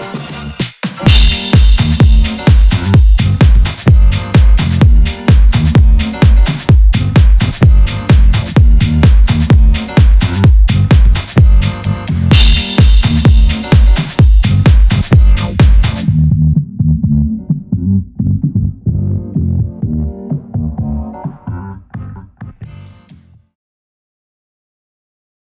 Bye.